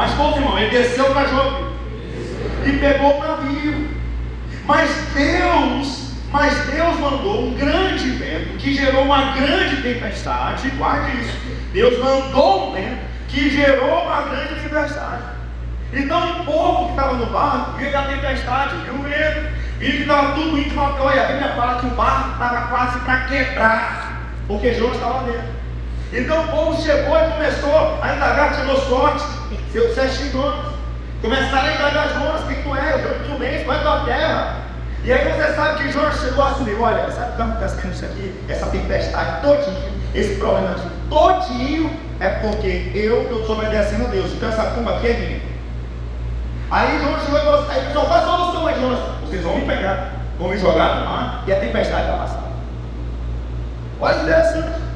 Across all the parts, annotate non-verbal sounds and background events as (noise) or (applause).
Mas, pouco irmão, ele desceu para Jope e pegou o navio. Mas Deus, mas Deus mandou um grande vento que gerou uma grande tempestade. Guarde isso. Deus mandou um vento que gerou uma grande tempestade. Então o povo que estava no barco viu a tempestade, viu o vento, viu que estava tudo indo para a olha, a Bíblia fala que o barco estava quase para quebrar, porque Jonas estava dentro. Então o povo chegou e começou a indagar, tirou os seus sete donos. Começaram a indagar Jonas, quem tu é? Eu tu mês, qual é tua terra? E aí você sabe que Jonas chegou assim, olha, sabe o que está isso aqui? Essa tempestade todinho, esse problema aqui, todinho, é porque eu estou desobedecendo a Deus. Então essa tumba aqui é minha. Aí Jonas chegou e falou assim, aí, qual a solução aí, Jonas? Vocês vão me pegar, vão me jogar no mar e a tempestade vai passar. Olha interessante.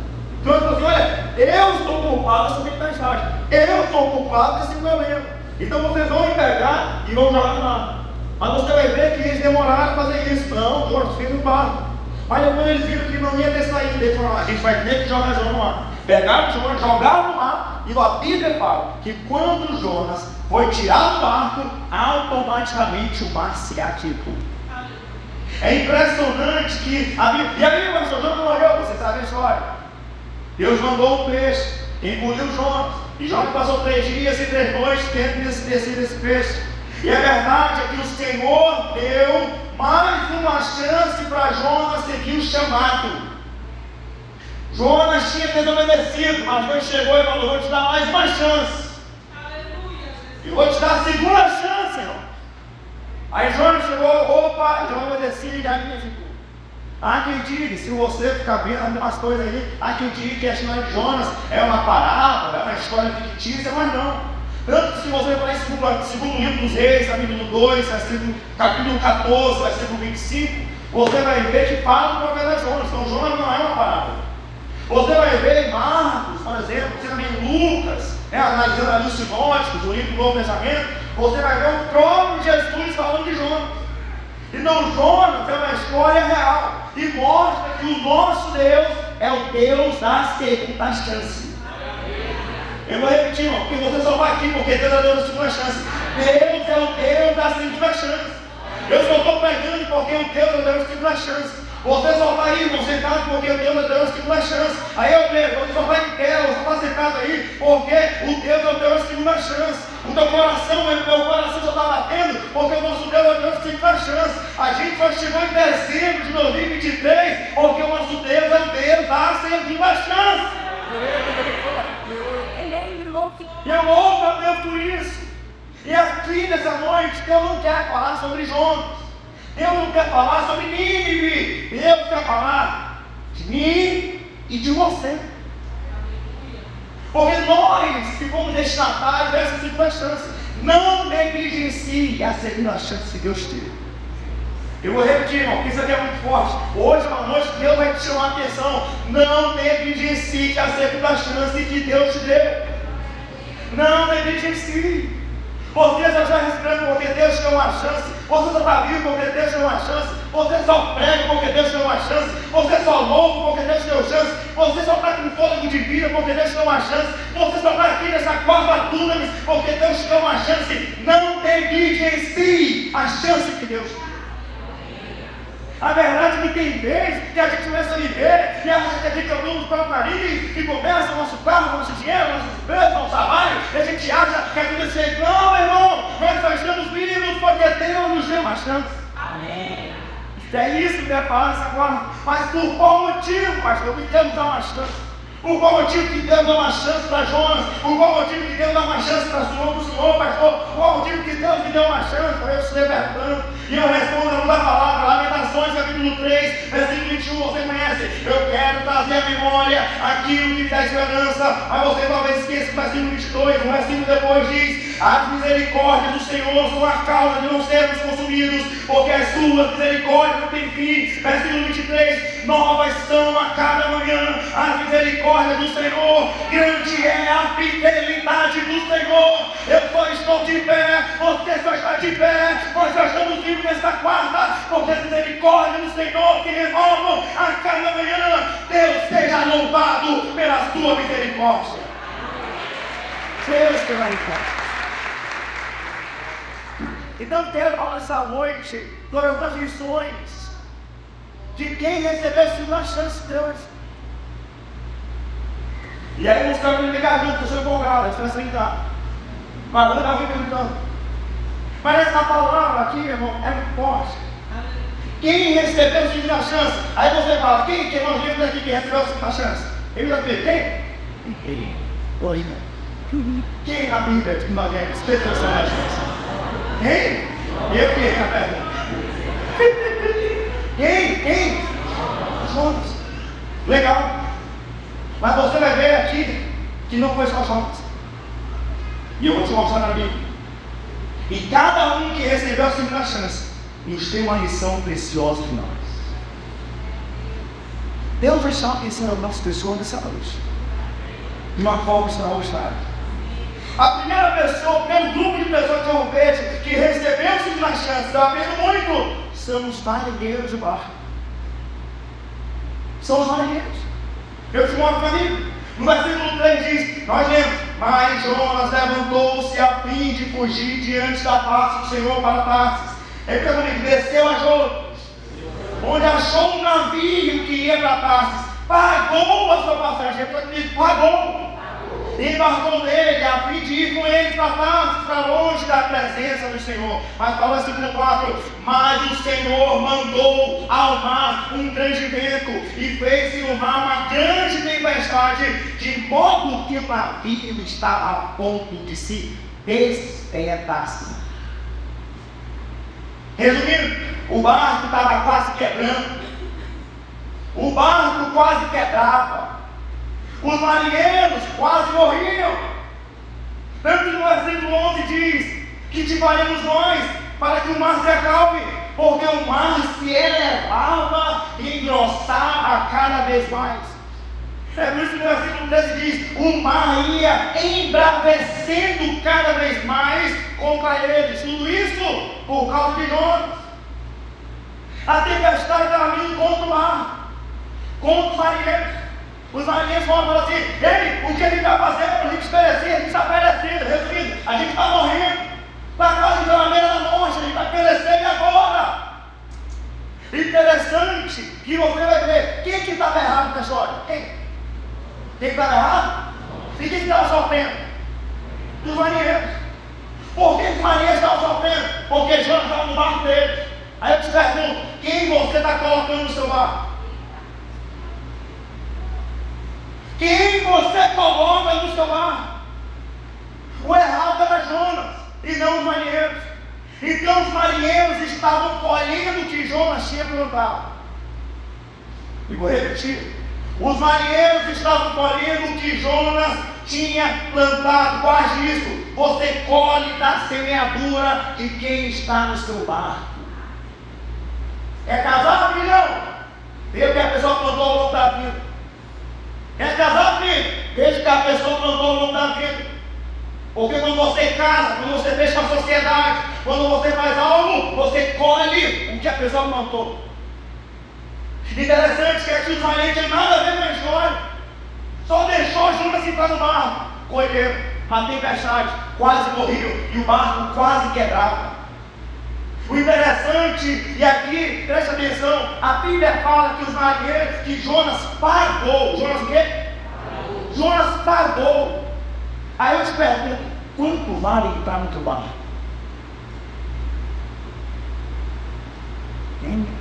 Então ele falou olha, eu estou culpado dessa tempestade. Eu estou culpado desse problema. Então vocês vão pegar e vão jogar no mar. Mas você vai ver que eles demoraram a fazer isso. Não, Jonas fez no barco. Mas depois eles viram que não ia ter saído dentro do mar. A gente vai ter que jogar Jonas no mar. Pegaram Jonas, jogaram no mar. E a Bíblia fala que quando Jonas foi tirado do barco, automaticamente o mar se ativou. É impressionante que a Bíblia. E a Bíblia não morreu, você sabe a história. Deus mandou um peixe, engoliu Jonas. E Jonas passou três dias e três noites tendo descido esse peixe. E a verdade é que o Senhor deu mais uma chance para Jonas seguir o chamado. Jonas tinha desobedecido, mas Deus chegou e falou: Vou te dar mais uma chance. E vou te dar a segunda chance, irmão. Aí Jonas chegou: Opa, eu obedeci e a minha ficou. Acredite, se você ficar vendo umas coisas aí, acredite que a história de Jonas é uma parábola, é uma história fictícia, mas não. Tanto se você vai segundo, segundo livro dos reis, capítulo 2, capítulo 14, versículo 25, você vai ver que fala do profeta Jonas. Então Jonas não é uma parábola. Você vai ver em Marcos, por exemplo, você também em Lucas, é, analisando ali os sinóticos, do livro do Novo Testamento, você vai ver o próprio Jesus falando de Jonas. Então Jonas é uma história real e mostra que o nosso Deus é o Deus da segunda chance. Eu vou repetir, irmão, porque você só vai aqui porque Deus é Deus da segunda chance. Deus é o Deus da segunda chance. Eu só estou pregando porque o Deus é o Deus da segunda chance. Você só vai aí, não sentado porque o Deus é Deus da segunda chance. Aí eu vejo, você só vai em pé, você está sentado aí porque o Deus é o Deus da segunda chance. O teu coração, o meu coração só está batendo, porque o nosso Deus é Deus tem mais chance. A gente só chegou em dezembro de 2023, porque o nosso Deus é Deus da segunda chance. E eu louvo a Deus por isso. E aqui nessa noite, Deus não quer falar sobre Jonas. Deus não quer falar sobre Nínive. Deus quer falar de mim e de você. Porque nós que fomos destinatários dessa chance, não negligencie a segunda chance que Deus teve. Eu vou repetir, irmão, porque isso aqui é muito forte. Hoje, uma noite, Deus vai te chamar a atenção. Não negligencie a segunda chance que Deus te deu. Não negligencie. Você já está respirando porque Deus te deu uma chance. Você só está vivo porque Deus te deu uma chance. Você só prega porque Deus te deu uma chance. Você só louva porque Deus te deu chance. Você só está com fôlego de vida porque Deus te deu uma chance. Você só está aqui nessa túneis porque Deus te deu uma chance. Não negligencie a chance que Deus te deu. A verdade é que tem vezes que a gente começa a viver e a gente acredita no para o nariz, que começa o nosso carro, o nosso dinheiro, o nosso emprego, o nosso trabalho, e a gente acha que a vida ser não, irmão, nós estamos mínimos porque deu uma chance. Amém. É isso que é paz agora. Mas por qual motivo, pastor? Me temos dar uma chance. Por qual motivo que Deus dá uma chance para Jonas? Por qual motivo que Deus dá uma chance para o Senhor, o Senhor, pastor? Por qual motivo que Deus me deu uma chance para eu se libertando? E eu respondo da palavra, Lamentações, capítulo 3, versículo 21, você conhece. Eu quero trazer à memória aquilo que dá esperança, mas você talvez esqueça o versículo 22, o versículo depois diz: As misericórdias do Senhor são a causa de não sermos consumidos, porque as suas misericórdias não têm fim. Versículo 23, novas são a cada manhã as misericórdias do Senhor, grande é a fidelidade do Senhor. Eu só estou de pé, você só está de pé, nós só estamos vivos nesta quarta, porque a misericórdia do Senhor que renovam a cada manhã. Deus seja louvado pela sua misericórdia. Deus te vai Então falar essa noite algumas lições de quem recebeu a segunda chance de Deus. E aí os caras me ligaram, eu sou empolgado, eles pensam tá. Mas eu estava perguntando. Mas essa palavra aqui, irmão, é muito forte. Quem recebeu a chance? Aí você fala, quem que nós vimos aqui que recebeu a chance? Ele vai dizer, quem? Quem? Oi, irmão. Quem na Bíblia que nós vemos? Espetacular chance. Quem? Eu a pergunta. Quem? Quem? Jonas. Legal. Mas você vai ver aqui que não foi só Jonas. E eu vou te mostrar na Bíblia. E cada um que recebeu a segunda chance nos tem uma lição preciosa de nós. Deus vai estar pensando nas pessoas nessa noite. De uma forma extraordinária. A primeira pessoa, o primeiro grupo de pessoas que eu vejo que recebeu a segunda chance, estava vendo muito, são os marinheiros de barco. São os marinheiros. Eu te mostro mim. No versículo 3 diz: Nós lemos, mas Jonas levantou-se a fim de fugir diante da face do Senhor para Tarsis. Então ele desceu a Jonas, onde achou um navio que ia para Tarsis. Pagou a sua passagem. Ele pagou embarcou nele a pedir com ele para longe da presença do Senhor. Mas fala versículo 4: Mas o Senhor mandou ao mar um grande vento e fez no mar uma grande tempestade, de modo que o navio estava a ponto de se despedaçar. Resumindo, o barco estava quase quebrando, o barco quase quebrava. Os marinheiros quase morriam. Tanto que no versículo 11 diz: Que te faremos nós para que o mar se acalme, porque o mar se elevava e engrossava cada vez mais. É por isso que no versículo 13 diz: O mar ia embravecendo cada vez mais contra eles. Tudo isso por causa de nós. A tempestade estava vindo contra o mar, contra os marinheiros. Os marinheiros falam assim, ele, o que ele está fazendo a gente perecer, a gente está perecendo, resumindo, a gente está morrendo, está quase na beira da morte, a gente vai perecer agora. Interessante que você vai ver, quem que estava errado nessa história? Quem? Quem estava errado? E quem estava sofrendo? Os marinheiros. Por que os marinheiros estavam sofrendo? Porque Jonas estava no barco dele. Aí eu te pergunto, quem você está colocando no seu barco? Quem você coloca no seu lar? O errado era Jonas e não os marinheiros. Então os marinheiros estavam colhendo o que Jonas tinha plantado. E vou repetir. Os marinheiros estavam colhendo o que Jonas tinha plantado. Guarde isso. Você colhe da semeadura de quem está no seu barco. É casado, filhão? Vê que a pessoa plantou ao longo da vida. Quer casar, filho? Desde que a pessoa plantou o nome da vida. Porque quando você casa, quando você fecha a sociedade, quando você faz algo, você colhe o que a pessoa plantou. Interessante que aqui os valentes tem nada a ver com a história. Só deixou Judas entrar no barco. Colheram. A tempestade quase morreu e o barco quase quebrava. O interessante, e aqui, preste atenção, a Bíblia fala que os marinheiros, que Jonas pagou. Jonas o quê? Jonas pagou. Aí eu te pergunto, quanto vale para muito barco?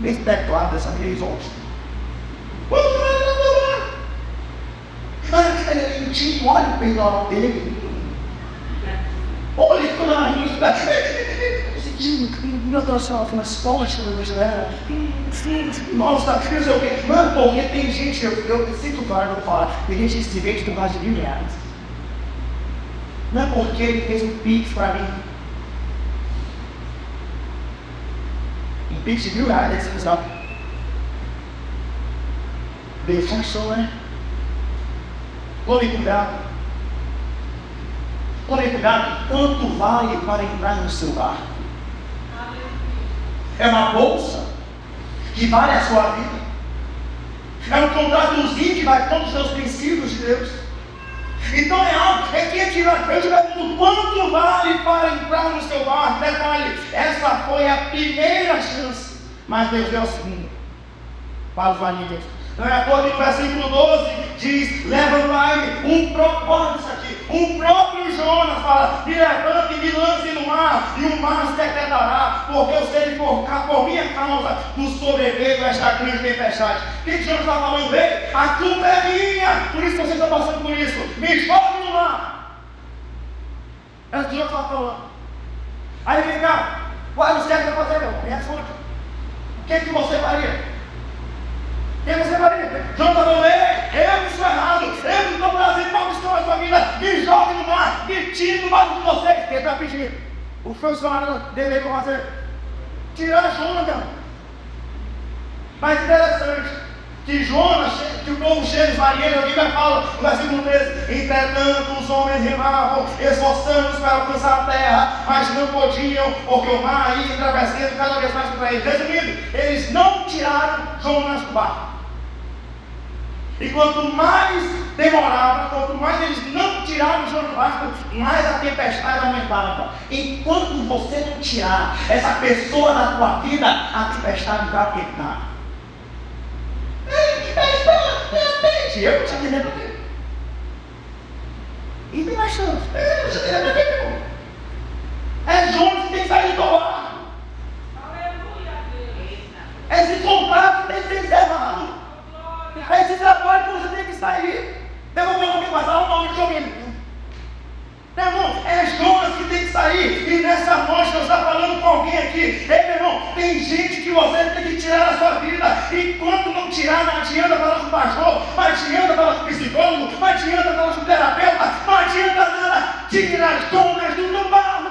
Vê se declara dessa vez hoje. Quanto vale para muito barco? Mas ele tinha um olho pelo dele. Olha para isso. You yourself in a scholarship né? Fiz o quê? Mano, porque tem gente, eu, eu sinto claro tem gente esse direito por causa de reais. Não é porque ele fez um pix para mim. Um pix de mil reais, você sabe. Deixa só, né? Tome cuidado. Tome cuidado. Quanto vale para entrar no seu barco? É uma bolsa que vale a sua vida. É um contratozinho que vai todos os seus princípios de Deus. Então é algo, é que é tirar, eu te pergunto, quanto vale para entrar no seu barco? Detalhe, essa foi a primeira chance, mas Deus deu a segunda para os vanitas. Não é que no versículo 12 diz: Leva-me um propósito aqui. O próprio Jonas fala: Me levante e me lance no mar, e o mar se decretará, porque eu sei por, por minha causa do sobreveio esta grande tempestade. Que Jonas está falando dele? A culpa é minha, por isso você está passando por isso. Me jogue no mar. É o que Jonas está falando. Aí vem cá, qual é o certo para fazer? Me responde. O que, é que você faria? E você vai dizer, João está falando, eu estou errado, eu estou trazendo maldição à família, me jogue no mar, me tire do mar de vocês. Quem está pedindo? O funcionário deveria fazer, tirar Jonas. Mas interessante, que Jonas, que o povo cheio de marinheiros, a Bíblia fala, no versículo 13, entretanto os homens remavam, esforçando-se para alcançar a terra, mas não podiam, porque o mar ia atravessando cada vez mais para eles. Resumindo, eles não tiraram Jonas do barco. E quanto mais demorava, quanto mais eles não tiravam o barco, mais a tempestade aumentava. Enquanto você não tirar essa pessoa da tua vida, a tempestade vai aumentar. Ei, tempestade, eu te lembro. E tem mais chance. É João que tem que sair do barco. É esse contato tem que ser encerrado. Aí você trabalha, você tem que sair. Meu irmão, meu amigo, mas o nome de alguém. Meu irmão, é Jonas que tem que sair. E nessa noite Deus está falando com alguém aqui. Ei, meu irmão, tem gente que você tem que tirar da sua vida. Enquanto não tirar, não adianta falar com o pastor, não adianta falar com o psicólogo, não adianta falar com o terapeuta, não adianta nada. Tira as donas do normal.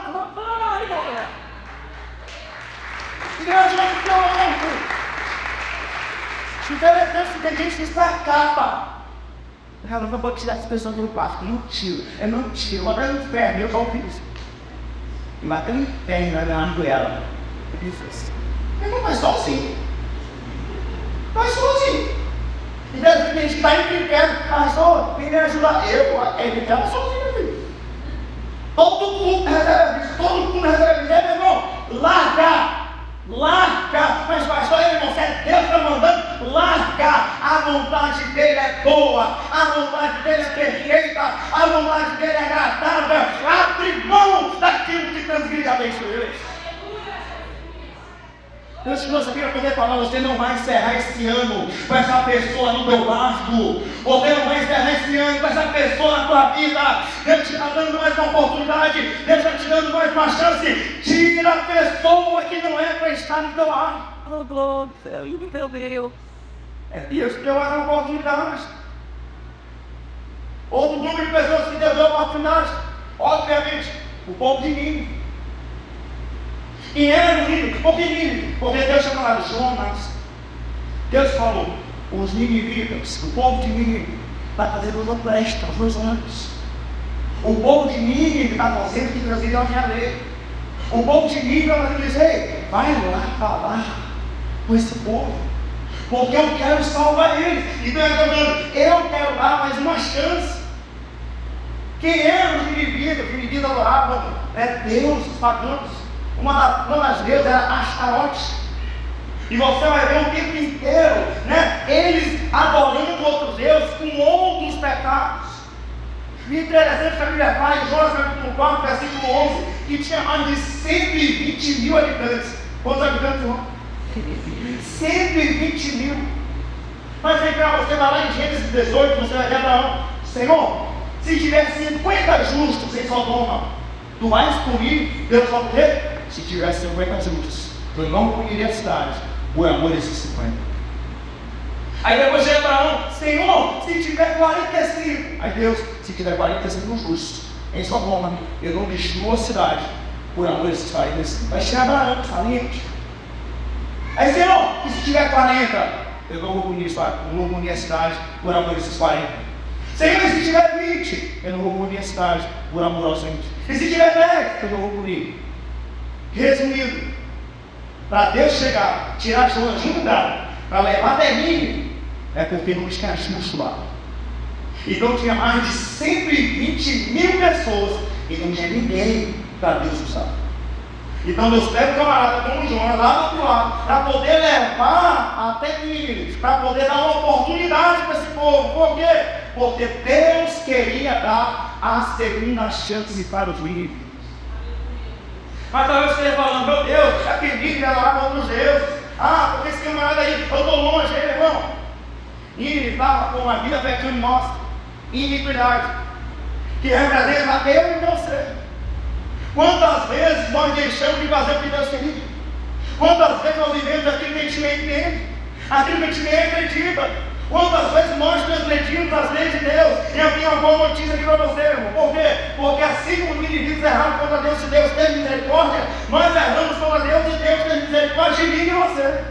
Igreja do então é tanto que a gente Ela não vou tirar as pessoas do quarto. Não tiro. Eu não tiro. Mas no inferno, eu não fiz. E matei no inferno, olhando ela. Eu disse assim. Eu não vai sozinho. Vai sozinho. E Deus gente está em inferno. Vem me ajudar. Eu, ele estava sozinho, filho. Todo mundo recebe, (laughs) todo mundo recebe, meu irmão. Larga Larga, mas pastor, ele não serve, Deus está mandando, larga. A vontade dele é boa, a vontade dele é perfeita, a vontade dele é agradável. Abre mão daquilo que transgride a bênção Deus que você queira poder falar, você não vai encerrar esse ano com essa pessoa no teu lado. Você não vai encerrar esse ano com essa pessoa na tua vida. Deus te está dando mais uma oportunidade. Deus está te dando mais uma chance. Tira a pessoa que não é para estar no teu lado. Oh, glória, meu Deus. É Deus que deu uma oportunidade. Outro número de pessoas que deu oportunidade. Obviamente, o povo de mim. E era menino, pequenino, porque Deus lá de Jonas. Deus falou, os ninivitas, o povo de Nínive, vai fazer uma presta os anos. O povo de Nínive está fazendo que Deus iria minha lei. O povo de Nínive vai dizer, vai lá falar com esse povo. Porque eu quero salvar eles. Então ele está dizendo, eu quero dar mais uma chance. Quem eram os ninivitas? Os ninivitas adoravam é Deus, os pagãos. Uma, uma das vezes era Astarote. E você vai ver o tempo inteiro, né? Eles adorando outros deuses com outros pecados. E interessante que a Bíblia fala em Jonas capítulo 4, versículo 11, que tinha mais de 120 mil habitantes. Quantos habitantes, irmão? 120 mil. Mas vem cá, você vai lá em Gênesis 18, você vai ver Abraão, Senhor, se tivesse 50 justos em Sodoma, tu vais comigo, Deus vai dizer, se tivesse 50 juntos, eu não comeria a cidade, o amor esses 50. Aí depois chega Abraão, Senhor, se tiver 45. Aí Deus, se tiver 45 justos, em Sodoma, eu não destruo a cidade, por amor esses 45. Vai chegar Abraão, valente. Aí Senhor, e se tiver 40, eu não vou punir, a cidade, por amor esses 40. Senhor, e se tiver 20, eu não vou punir a cidade, por amor aos 20. E se tiver 10, eu não vou punir. Resumindo, para Deus chegar, tirar a um lugar, para levar até mim, é porque não tinha justo lá. Então tinha mais de 120 mil pessoas e não tinha ninguém para Deus usar. Então Deus pega o camarada como Jonas lá do outro lado, para poder levar até Nínive, para poder dar uma oportunidade para esse povo. Por quê? Porque Deus queria dar a segunda chance para os ímpios. Mas talvez você falando, meu Deus, já que Nínive era lá para os Deus. Ah, porque esse camarada aí, eu estou longe, aí, irmão. E estava com a vida pecando nossa, iniquidade, que representa eu e você. Quantas vezes nós deixamos de fazer o que Deus queria? Quantas vezes nós vivemos aquilo que a gente nem entende, aquilo que a gente nem acredita? Quantas vezes nós transgredimos as leis de Deus? E eu tenho uma boa notícia aqui para você, irmão. Por quê? Porque assim como os indivíduos erraram contra Deus, se Deus tem misericórdia, nós erramos contra Deus e Deus tem misericórdia de mim e você.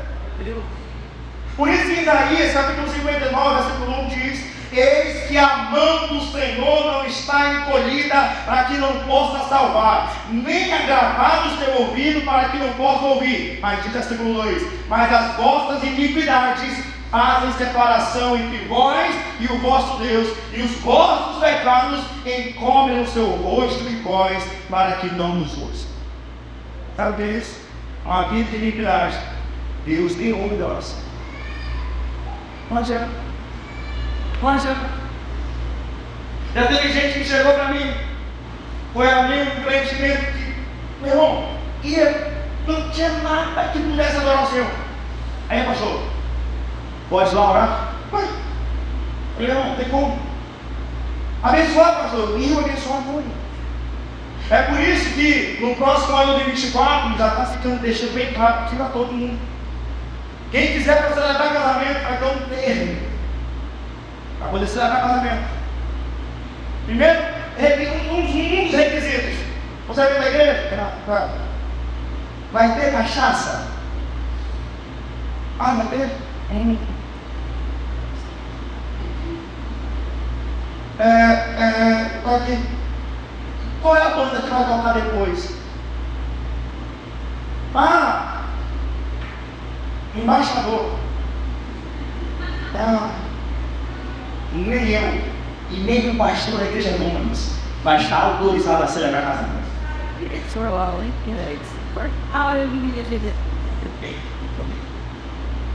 Por isso que em Isaías, capítulo 59, versículo 1 diz Eis que a mão do Senhor não está encolhida para que não possa salvar, nem agravado o seu ouvido para que não possa ouvir. Mas diz versículo 2: Mas as vossas iniquidades fazem separação entre vós e o vosso Deus, e os vossos pecados encobrem o seu rosto e vós, para que não nos ouçam. Talvez a vida de iniquidade, Deus deu uma de oração. Mas é mas já, já teve gente que chegou para mim, foi amigo do crente que, meu irmão, ia, não tinha nada que pudesse adorar o Senhor. Aí, pastor, pode lá orar? Vai. Falei, não, tem como. Abençoar, pastor, e eu abençoar muito. É por isso que no próximo ano de 24 já está ficando deixando bem claro que para todo mundo. Quem quiser para celebrar casamento, vai ter um termo poder celebrar casamento. Primeiro, requisitos. Você vai na igreja? Vai ter cachaça? Ah, vai ter? É, é, aqui. Qual é a banda que vai tocar depois? Ah, embaixador. É, nem eu e nem o pastor da igreja Nunes vai estar autorizado a celebrar casamento.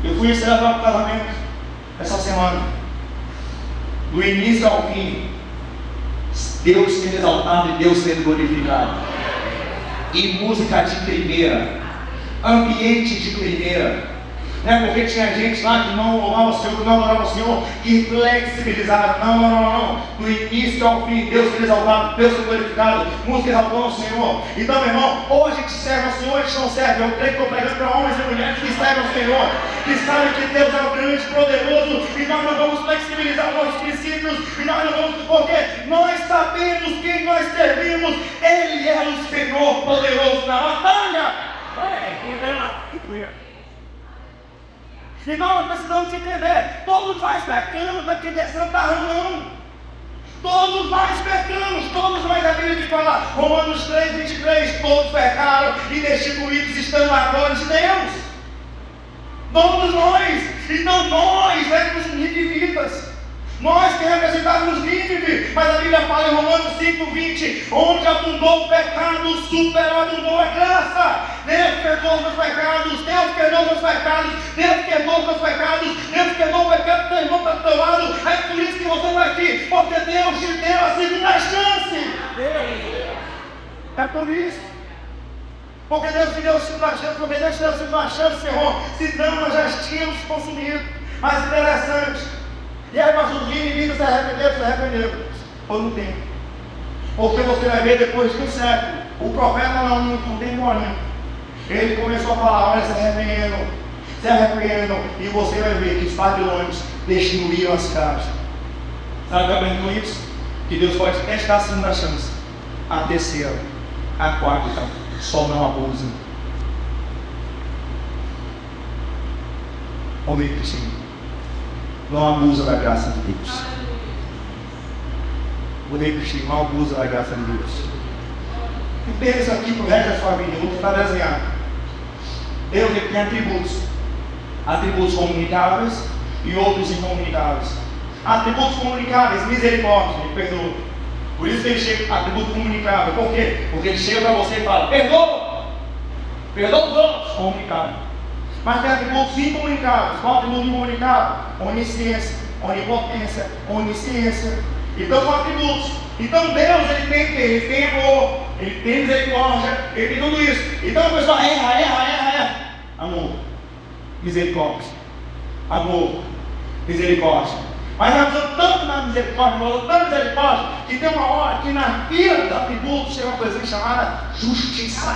Eu fui celebrar o casamento essa semana. Do início ao fim, Deus sendo exaltado e Deus sendo glorificado. E música de primeira, ambiente de primeira né? Porque tinha gente lá que não louvava o Senhor, não louvava o Senhor, que flexibilizaram. Não, não, não, não. Do início ao fim, Deus foi exaltado, Deus foi glorificado, música exaltou ao Senhor. Então, meu irmão, hoje a gente serve ao Senhor, a gente não serve. Eu creio que estou pregando para homens e mulheres que servem ao Senhor, que sabem que Deus é o grande, poderoso, e nós não vamos flexibilizar os nossos princípios, e nós não vamos, porque nós sabemos quem nós servimos, Ele é o Senhor poderoso na batalha. É, Irmão, precisamos entender. Todos nós pecamos, não está não. Todos nós pecamos, todos nós, a Bíblia de falar, Romanos 3, 23, todos pecaram e destituídos estão na glória de Deus. Todos nós, então nós éramos indivíduos. Nós que representávamos Nínive, mas a Bíblia fala em Romanos 5, 20, onde abundou o pecado, superabundou a graça. Deus perdoou meus pecados, Deus perdoou meus pecados, Deus queimou meus pecados, Deus queimou o pecado, queimou para o teu lado. É por isso que você está aqui, porque Deus te deu a segunda chance. É por isso. Porque Deus te deu a segunda chance, porque Deus te deu a segunda chance, Senhor. Senão nós já tínhamos consumido. Mas interessante. E aí, mas os inimigos se arrependeram, se arrependeram. Ou não tem. Porque você vai ver depois de um século, o profeta não, não contemporâneo. Ele começou a falar, olha, se arrependam, se arrependam, e você vai ver que os babilônios destruíram as casas. Sabe o que com isso? Que Deus pode testar a segunda chance, a terceira, a quarta, só não abusem. Homem Cristina não abusa da graça de Deus. O rei Cristiano não abusa da graça de Deus. E pensa aqui para o resto da sua vida, vou para desenhar. Deus tem atributos. Atributos comunicáveis e outros incomunicáveis. Atributos comunicáveis, misericórdia, ele perdoa. Por isso ele chega, atributo comunicável. Por quê? Porque ele chega para você e fala, perdoa. Perdoa os outros, comunicado. Mas tem atributos incomunicáveis. Qual atributo incomunicável? Onisciência, onipotência, onisciência. Então são atributos. Então Deus ele tem que Ele tem amor, Ele tem misericórdia, Ele tem tudo isso. Então a pessoa erra, erra, erra, erra. Amor, misericórdia. Amor, misericórdia. Mas nós usamos tanto na misericórdia, nós usamos tanto misericórdia, que tem uma hora que na fila da atributo chega uma coisa chamada justiça.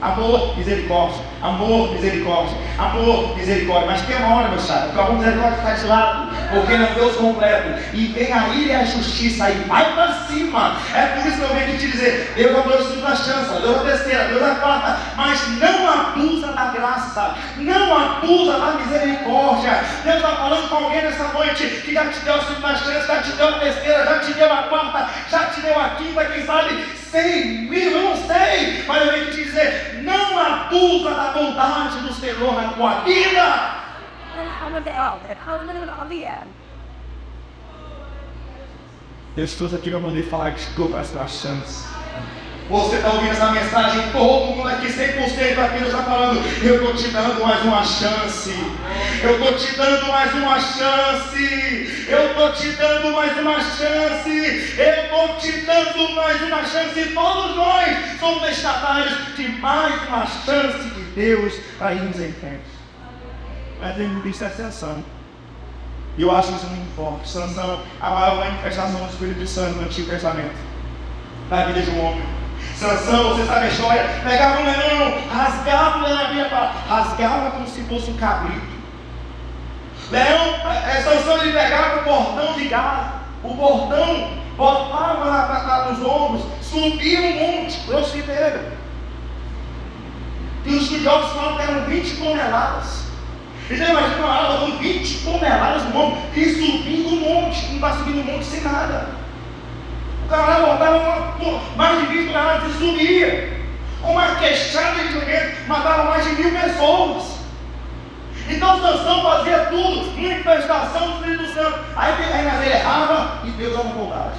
Amor, misericórdia. Amor, misericórdia. Amor, misericórdia. Mas tem uma hora, meu chave, que o amor, misericórdia está de lado. Porque não é Deus completo. E vem a ira e a justiça aí. Vai para cima. É por isso que eu venho aqui te dizer: Deus é a segunda chance, Deus a terceira, Deus a quarta. Mas não abusa da graça. Não abusa da misericórdia. Deus está falando com alguém nessa noite que já te deu a segunda chance, já te deu a terceira, já te deu a quarta, já te deu a quinta, quem sabe mil, eu não sei. Mas eu venho te dizer: não abusa da vontade do Senhor na tua vida. Deus trouxe aqui para poder falar que chegou para essa chance. Você está ouvindo essa mensagem, todo mundo aqui 100% aqui está falando, eu estou te dando mais uma chance. Eu estou te dando mais uma chance. Eu estou te dando mais uma chance. Eu estou te dando mais uma chance. E todos nós somos destinatários de mais uma chance de Deus aí nos encontros. Mas ele me disse atenção. E eu acho isso não importa. Sansão, a maior manifestação do Espírito Santo no Antigo Testamento. Na vida de um homem. Sansão, você sabe a história? Pegava um leão, rasgava o leão, rasgava como se fosse um cabrito. Leão, é, Sansão ele pegava o bordão de gado, o bordão, botava lá nos ombros, subia um monte, eu citei. E os estudiosos falam que eram 20 toneladas. Você imagina uma aula com 20 toneladas no ombro e subindo um monte, não está subindo um monte sem nada. O cara botava uma, mais de 20 toneladas e subia. Uma queixada de instrumento matava mais de mil pessoas. Então Sansão fazia tudo, manifestação do Espírito Santo. Aí, mas ele errava e Deus dava vontade.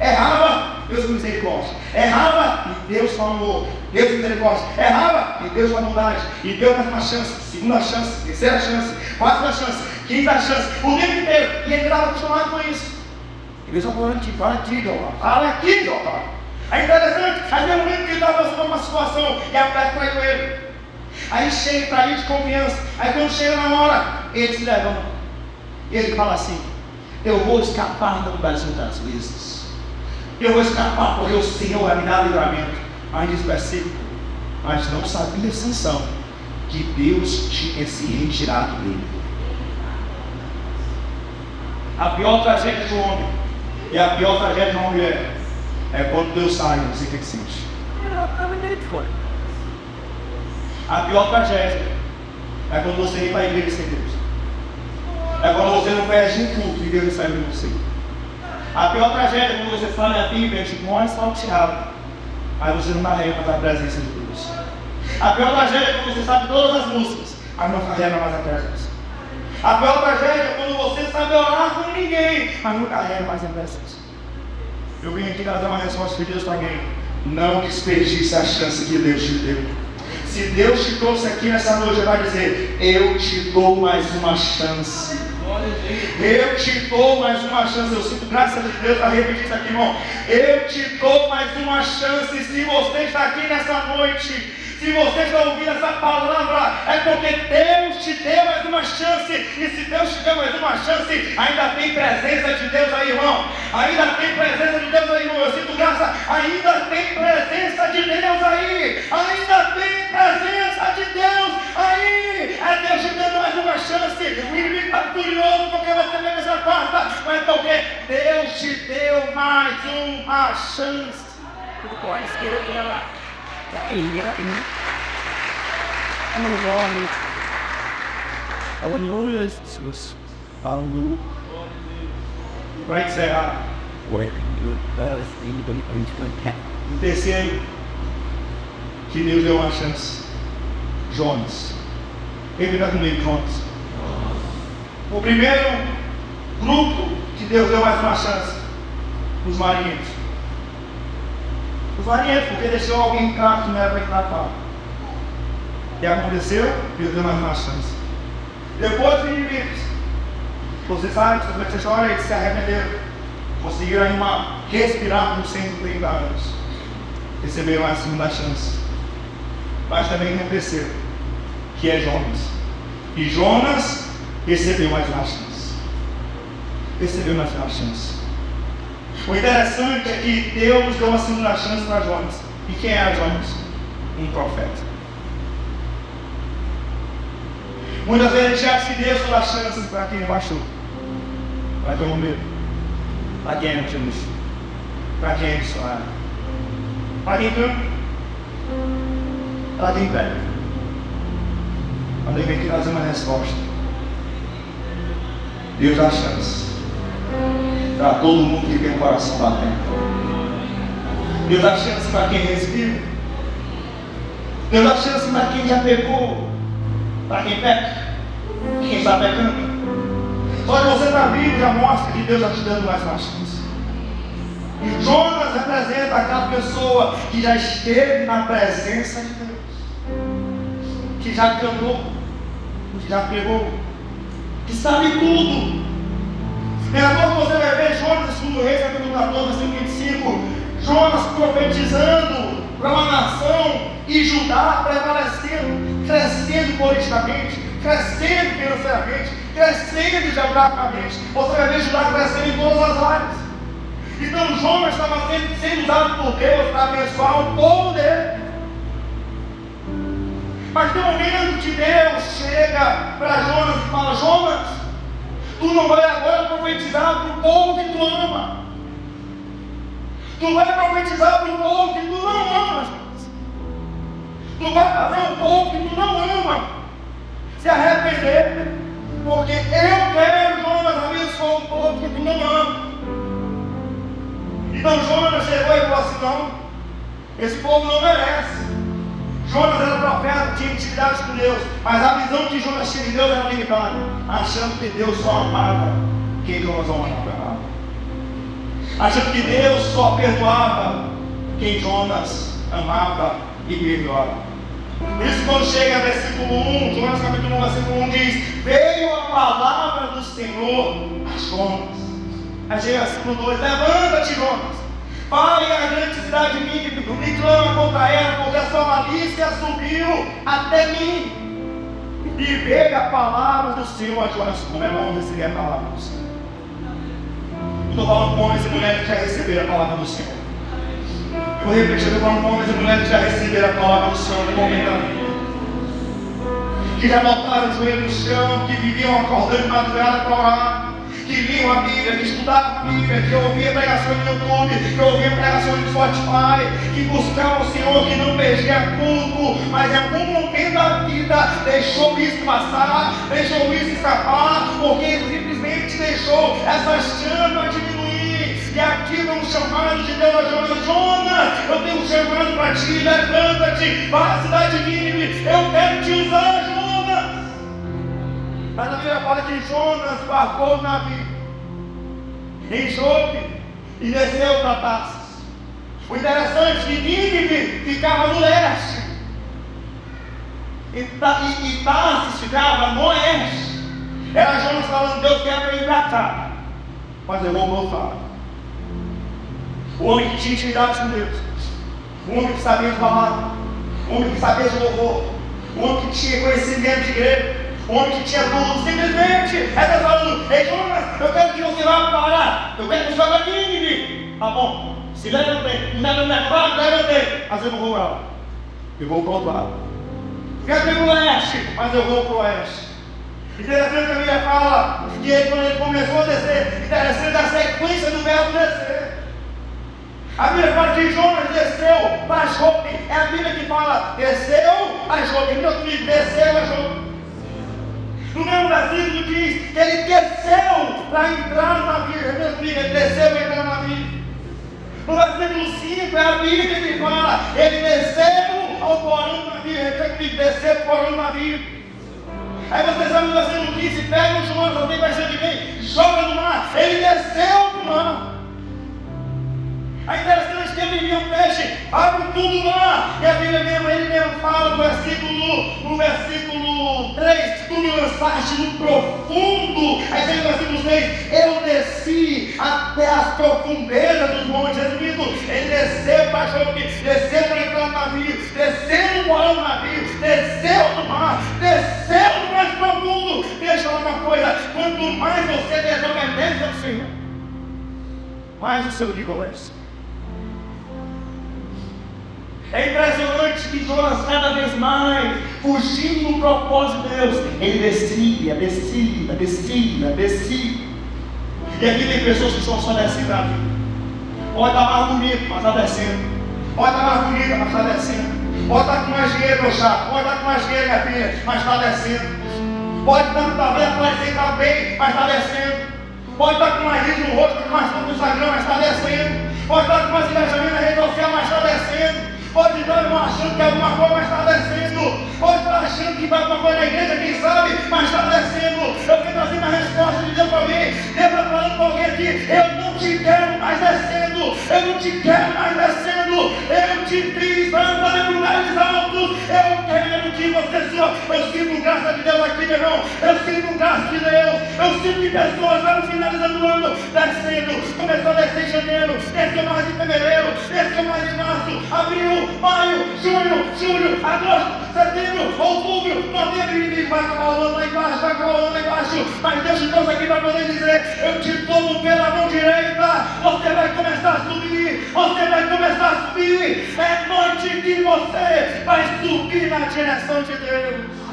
Errava, Deus misericórdia. Errava e Deus falou. Deus misericórdia. Errava e Deus bondade. E Deus dava uma chance, segunda chance, terceira chance, quarta chance, quinta chance, o tempo inteiro. E ele estava acostumado com isso. Fala aqui, Jeová. É interessante, aí um momento que ele estava passando uma situação e a foi com ele. Aí chega para ali de confiança. Aí quando chega na hora, ele se levanta. Ele fala assim: Eu vou escapar do Brasil das vezes. Eu vou escapar porque o Senhor vai me dar livramento. Aí diz o versículo: Mas não sabia Sansão que Deus tinha se retirado dele. A pior tragédia do homem e a pior tragédia de uma mulher é quando Deus sai, você tem que sentir. A pior tragédia é quando você vem para a igreja sem Deus. É quando você não perde um culto e Deus sai de você. A pior tragédia é quando você fala a Bíblia, tipo, não é salteado, mas você não carrega mais a presença de Deus. A pior tragédia é quando você sabe todas as músicas, mas não carrega mais a presença. A pior tragédia é quando você sabe orar com ninguém, mas não carrega mais a presença. Eu vim aqui dar uma resposta de Deus para alguém. Não desperdice a chance que Deus te deu. Se Deus te trouxe aqui nessa noite, Ele vai dizer: Eu te dou mais uma chance. Eu te dou mais uma chance. Eu sinto graça de Deus para repetir isso aqui, irmão. Eu te dou mais uma chance. Se você está aqui nessa noite se você está ouvindo essa palavra, é porque Deus te deu mais uma chance. E se Deus te deu mais uma chance, ainda tem presença de Deus aí, irmão. Ainda tem presença de Deus aí, irmão. Eu sinto graça. Ainda tem presença de Deus aí. Ainda tem presença de Deus aí. É Deus te dando mais uma chance. O inimigo está curioso porque você teve essa quarta. Mas porque Deus te deu mais uma chance. Tudo a esquerda lá. Iya ini Ano wrong I wouldn't always was Right there Where you first anybody going to contact Terceiro que Deus deu uma chance. Jonas ele está comigo contas o primeiro grupo que Deus deu mais uma chance. Os marinheiros Os marinheiros, porque deixou alguém casa que não era para tratar. O que aconteceu? Deus deu mais uma chance. Depois os inimigos. Você sabe, você chora, eles se arrependeram. Conseguiram uma, respirar por 130 anos. Receberam a segunda chance. Mas também terceiro, que é Jonas. E Jonas recebeu mais uma chance. Recebeu mais uma chance. O interessante é que Deus deu uma segunda chance para Jonas. E quem é Jonas? Um profeta. Muitas vezes a acha que Deus dá chance para quem baixou. Para quem é medo. Para quem é otimista. Para quem é missionário. Para quem canta. Para quem. Para quem que trazer uma resposta. Deus dá chance. Para todo mundo que tem o coração batendo. Deus dá chance para quem respira. Deus dá chance para quem já pegou. Para quem peca. Quem está pecando. Que você está já mostra que Deus está te dando mais uma chance. E Jonas representa aquela pessoa que já esteve na presença de Deus. Que já cantou. Que já pegou. Que sabe tudo. Então você vai ver Jonas, segundo Reis, capítulo 14, versículo 25. Jonas profetizando para uma nação e Judá prevalecendo, crescendo politicamente, crescendo financeiramente, crescendo geograficamente. Você vai ver Judá crescendo em todas as áreas. Então Jonas estava sendo, sendo usado por Deus para abençoar o povo dele. Mas tem um momento que Deus chega para Jonas e fala, Jonas, tu não vai agora profetizar para o povo que tu ama. Tu vai profetizar para o povo que tu não ama. Tu vai fazer o povo que tu não ama se arrepender. Porque eu quero, Jonas, abençoar o povo que tu não ama. Então Jonas chegou e falou assim: não, esse povo não merece. Jonas era profeta, tinha intimidade com Deus, mas a visão que Jonas tinha de Deus era limitada, achando que Deus só amava quem Jonas amava. Achando que Deus só perdoava quem Jonas amava e perdoava. Isso quando chega no versículo 1, Jonas capítulo 1, versículo 1 diz: Veio a palavra do Senhor a Jonas. Aí chega versículo 2: Levanta-te, Jonas. Fale a grande cidade de mim, e clama contra ela, porque a sua malícia subiu até mim. E veio a palavra do Senhor a Jonas. Como é bom receber a palavra do Senhor. Estou falando com homens e mulheres que já receberam a palavra do Senhor. Eu repetir, estou falando com homens e mulheres que já receberam a palavra do Senhor no momento da vida. Que já botaram o joelho no chão, que viviam acordando madrugada para orar que liam a Bíblia, que estudavam a Bíblia, que ouviam pregações no YouTube, que ouviam pregações no Spotify, que buscavam o Senhor, que não perdia culto, mas em algum momento da vida deixou isso passar, deixou isso escapar, porque simplesmente deixou essa chama diminuir. E aqui vamos chamar de Deus Jonas, Jonas, eu tenho um chamado para ti, levanta-te, para a cidade de Nínive, eu quero te usar. Mas a Bíblia fala que Jonas barcou o navio em Jope e desceu para Tarsis. O interessante é que Nínive ficava no leste e, e, Tarsis ficava no oeste. Era Jonas falando, Deus quer ir para cá. Mas eu vou voltar. O homem que tinha intimidade com Deus. O homem que sabia falar. O homem que sabia de louvor. O homem que tinha conhecimento de igreja onde tinha tudo, simplesmente ela falando, ei Jonas, eu quero que você vá para, eu quero que você vá para Nínive. Tá bom, se levantei, não me fala, levantei, mas eu não vou lá, eu vou para o outro lado. Quero ir para o oeste, mas eu vou para o oeste. Interessante que a Bíblia fala que ele, quando ele começou a descer, interessante a sequência do verbo descer. A Bíblia fala que Jonas desceu para Jope. É a Bíblia que fala, desceu a Jope. Então, desceu a. No mesmo versículo diz que ele desceu para entrar no navio. Ele desceu para entrar no navio. No versículo 5 é a Bíblia que fala, ele desceu ao porão do navio, tem que descer para o porão do navio. Aí você sabe o versículo 15, pega o João, alguém vai ser de quem? Joga no mar. Ele desceu para o mar. A interessante que um peixe, abre tudo lá. E a Bíblia mesmo, ele mesmo fala no versículo, no versículo 3, tu me lançaste no profundo. Aí tem o versículo 6, eu desci até as profundezas dos montes. Ele desceu para Jope, desceu para entrar no navio, desceu no maior navio, desceu no mar, desceu no mais profundo. Deixa eu uma coisa, quanto mais você desobedece ao Senhor, mais o seu dia começa. É impressionante que Jonas cada vez mais, fugindo do propósito de Deus, ele descia, descia, descia, descia. E aqui tem pessoas que são só descendo a vida. Pode estar mais bonito, mas está descendo. Pode estar mais bonita, mas está descendo. Pode estar com mais dinheiro, meu chato. Pode estar com mais dinheiro, minha filha, mas está descendo. Pode estar com tabela, parecer que está bem, mas está descendo. Pode estar com mais riso no rosto, com mais no Instagram, mas está descendo. Pode estar com mais engajamento na rede social, mas está descendo. Pode estar achando que alguma coisa está descendo. Pode estar achando que vai alguma coisa na igreja, quem sabe, mas está descendo. Eu quero trazer uma resposta de Deus para mim. Deus está falando para alguém aqui. Eu não te quero mais descendo. Eu não te quero mais descendo. Eu te fiz para lugares altos. Eu quero que você, Senhor. Eu sinto graça de Deus aqui, meu irmão. Eu sinto graça de Deus. Eu sinto que pessoas lá no finalizando o ano descendo. Começou a descer em janeiro. Desceu mais em fevereiro. Desceu mais em março. Abril maio, junho, julho, agosto, setembro, outubro, novembro, e vai acabar o ano lá embaixo, vai acabar o ano lá embaixo. Mas Deus te trouxe aqui para poder dizer: Eu te tomo pela mão direita, você vai começar a subir, você vai começar a subir. É noite que você vai subir na direção de Deus.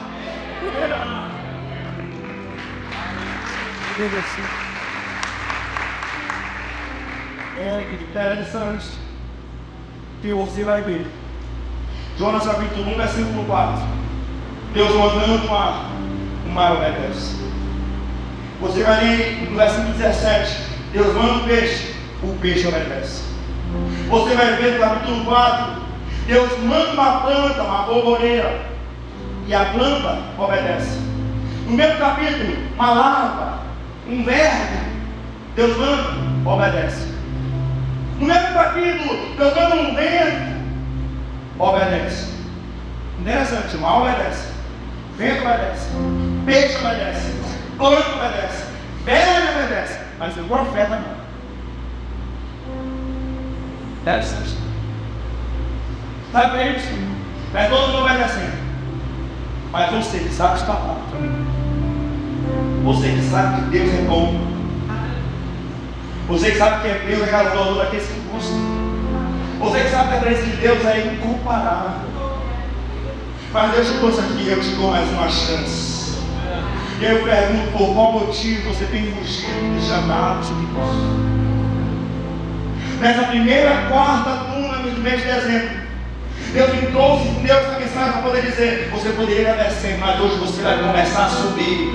É, que interessante que você vai ver. Jonas capítulo 1, versículo 4. Deus mandando o mar, o mar obedece. Você vai ler no versículo 17. Deus manda o peixe, o peixe obedece. Você vai ver no capítulo 4. Deus manda uma planta, uma borboleira, e a planta obedece. No mesmo capítulo, uma larva, um verme, Deus manda, obedece. No mesmo capítulo, cantando um vento, obedece. Interessante, mal obedece. Vento obedece. Peixe obedece. Planta obedece. Velho obedece. Mas o profeta não. Interessante. Sabe isso? É todo mundo obedecendo. Mas você que sabe está lá. Você que sabe que Deus é bom. Você que sabe que é Deus é valor daqueles que buscam. Você que sabe que a presença de Deus é incomparável. Mas Deus te trouxe aqui, eu te dou mais uma chance. E eu pergunto por qual motivo você tem fugido de chamados de Nessa primeira quarta luna do mês de dezembro, Deus me trouxe, Deus essa mensagem para poder dizer: você poderia descer, mas hoje você vai começar a subir.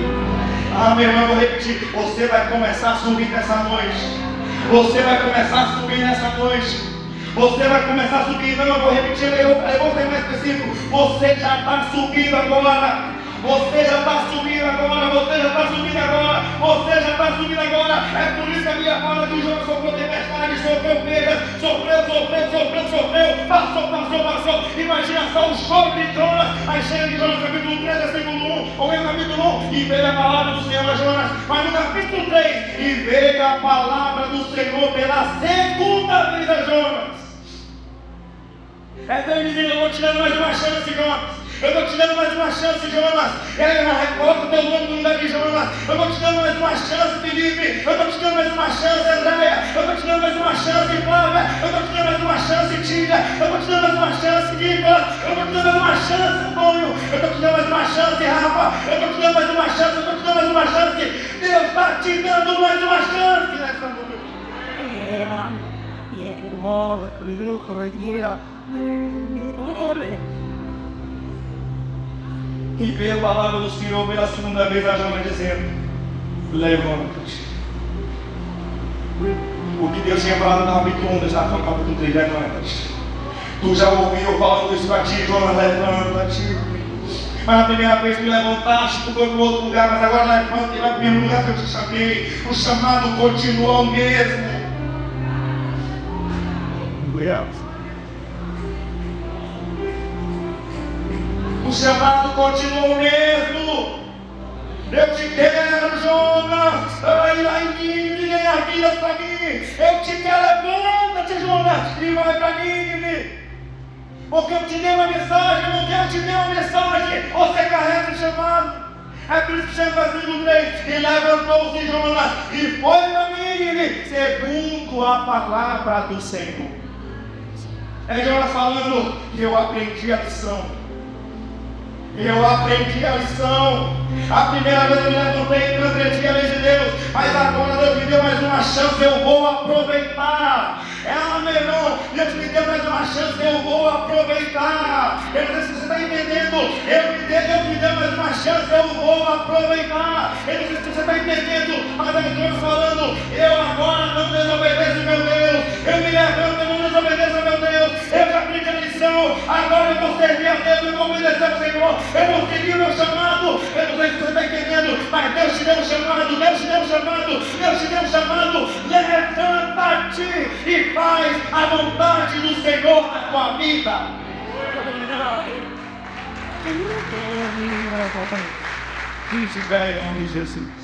Ah, meu irmão, vou repetir: você vai começar a subir nessa noite. Você vai começar a subir nessa noite. Você vai começar a subir. Não, eu vou repetir, eu, eu vou ser mais específico. Você já está subindo agora. Você já está subindo agora, você já está subindo agora, você já está subindo agora. É por isso que a minha fala do jogo sofreu tempestade, sofreu perda, sofreu, sofreu, sofreu, sofreu, passou, passou, passou. Imagina só o choro de Jonas, aí chega de Jonas capítulo 3, versículo 1, ou no capítulo 1, e veio a palavra do Senhor a Jonas, mas no capítulo 3, e veio a palavra do Senhor pela segunda vez a Jonas. É Deus dizendo, eu vou te dar mais uma chance, Jonas. Eu estou te dando mais uma chance, Jonas. É, coloca o teu nome no lugar de Jonas. Eu estou te dando mais uma chance, Felipe. Eu estou te dando mais uma chance, Andréia. Eu estou te dando mais uma chance, Flávia. Eu estou te dando mais uma chance, Tília. Eu estou te dando mais uma chance, Nicolas. Eu estou te dando mais uma chance, Antônio. Eu estou te dando mais uma chance, Rafa. Eu estou te dando mais uma chance. Eu estou te dando mais uma chance. Deus está te dando mais uma chance nessa noite. Yeah, yeah, e veio palavra do Senhor pela segunda vez a Jonas dizendo: Levanta-te. O que Deus tinha falado no capítulo 1, já foi no capítulo 3, levanta-te. Tu já ouviu falando isso para ti, Jonas, levanta-te. Mas a primeira vez me levantaste, tu foi para outro lugar, mas agora levanta e vai para o lugar que eu te chamei. O chamado continua o mesmo. Aleluia. O chamado continua o mesmo. Eu te quero, Jonas. Ai, lá em Nínive, a vida para mim. Eu te quero, levanta-te, Jonas, e vai para Nínive. Porque eu te dei uma mensagem, porque eu te dei uma mensagem. Você carrega o chamado. É por isso que vai no 3. E levantou-se Jonas e foi a Nínive, segundo a palavra do Senhor. É Jonas falando que eu aprendi a lição. Eu aprendi a lição. A primeira vez eu me levantei e transgredi a lei de Deus. Mas agora Deus me deu mais uma chance, eu vou aproveitar. É meu irmão, Deus me deu mais uma chance, eu vou aproveitar. Eu não sei se você está entendendo. Eu me deu, Deus me deu mais uma chance, eu vou aproveitar. Eu não sei se você está entendendo, mas eu estou falando, eu agora não desobedeço meu Deus. Eu me levanto, desobedeço meu Deus. Eu já aprendi a lição, agora eu vou servir a Deus, eu vou obedecer ao Senhor. Eu não segui o meu chamado. Eu não sei se você está entendendo, mas Deus te deu um chamado, Deus te deu um chamado, Deus te deu um chamado. Levanta-te e faz a vontade do Senhor na tua vida. Diz, velho, Jesus.